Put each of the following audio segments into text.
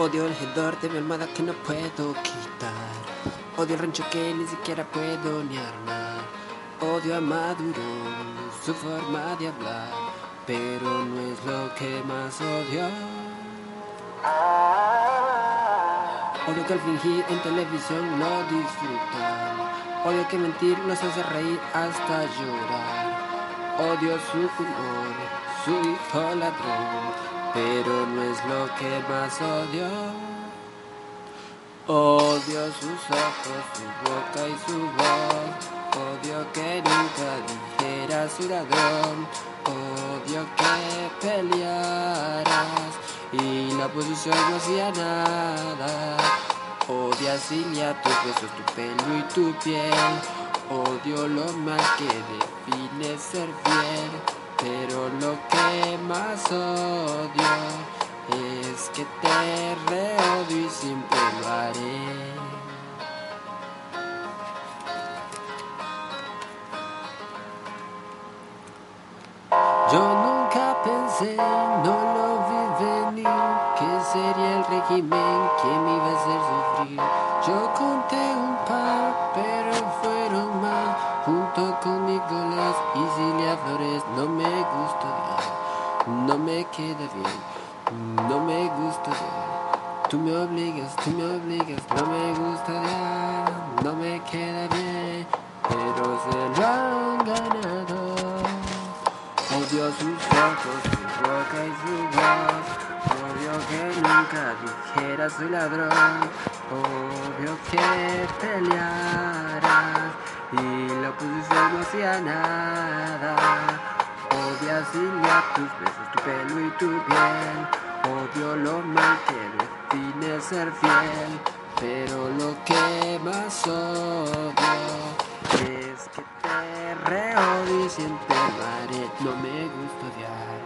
Odio el hedor de mi almohada que no puedo quitar. Odio el rancho que ni siquiera puedo ni armar. Odio a Maduro, su forma de hablar, pero no es lo que más odio. Odio que al fingir en televisión no disfrutan. Odio que mentir los hace reír hasta llorar. Odio su humor, su hijo ladrón, pero no es lo que más odio. Odio sus ojos, su boca y su voz. Odio que nunca dijera su ladrón. Odio que pelearas y la oposición no hacía nada. Odio a tus besos, tu pelo y tu piel. Odio lo mal que define ser fiel. Pero lo que más odio es que te reodio y siempre lo haré. Yo nunca pensé, no lo vi venir, que sería el régimen que me iba a hacer sufrir. Yo conté un par, no me queda bien, no me gusta odiar. Tú me obligas, tú me obligas, no me gusta odiar, no me queda bien, pero se lo han ganado. Odio sus ojos, su boca y su voz. Odio que nunca dijera soy ladrón. Odio que pelearas y la oposición no. Odio a Cilia, tus besos, tu pelo y tu piel. Odio lo mal que define ser fiel. Pero lo que más odio es que te reodio y siempre lo. No me gusta odiar,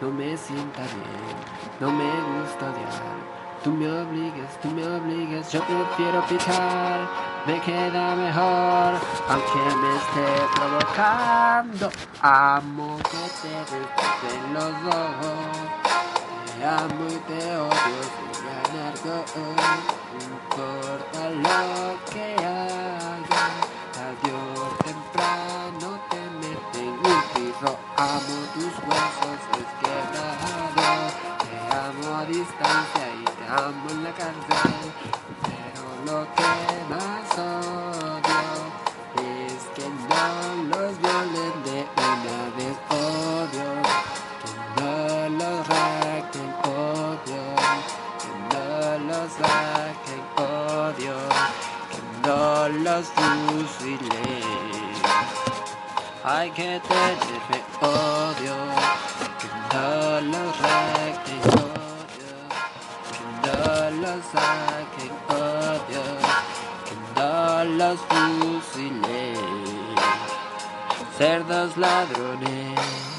no me sienta bien, no me gusta odiar. Tú me obligas, tú me obligas, yo prefiero picar, me queda mejor, aunque me esté provocando. Amo que te despejen los ojos, te amo y te odio sin ganar. No importa lo que haga, o temprano te meten un tiro. Amo tus huesos desquebrados, te amo a distancia y te amo en la cárcel. Pero lo que más odio los fusilen. Hay que tenerme odio, que no los recten odio, que no los saquen odio, que no los fusilen. Cerdos ladrones.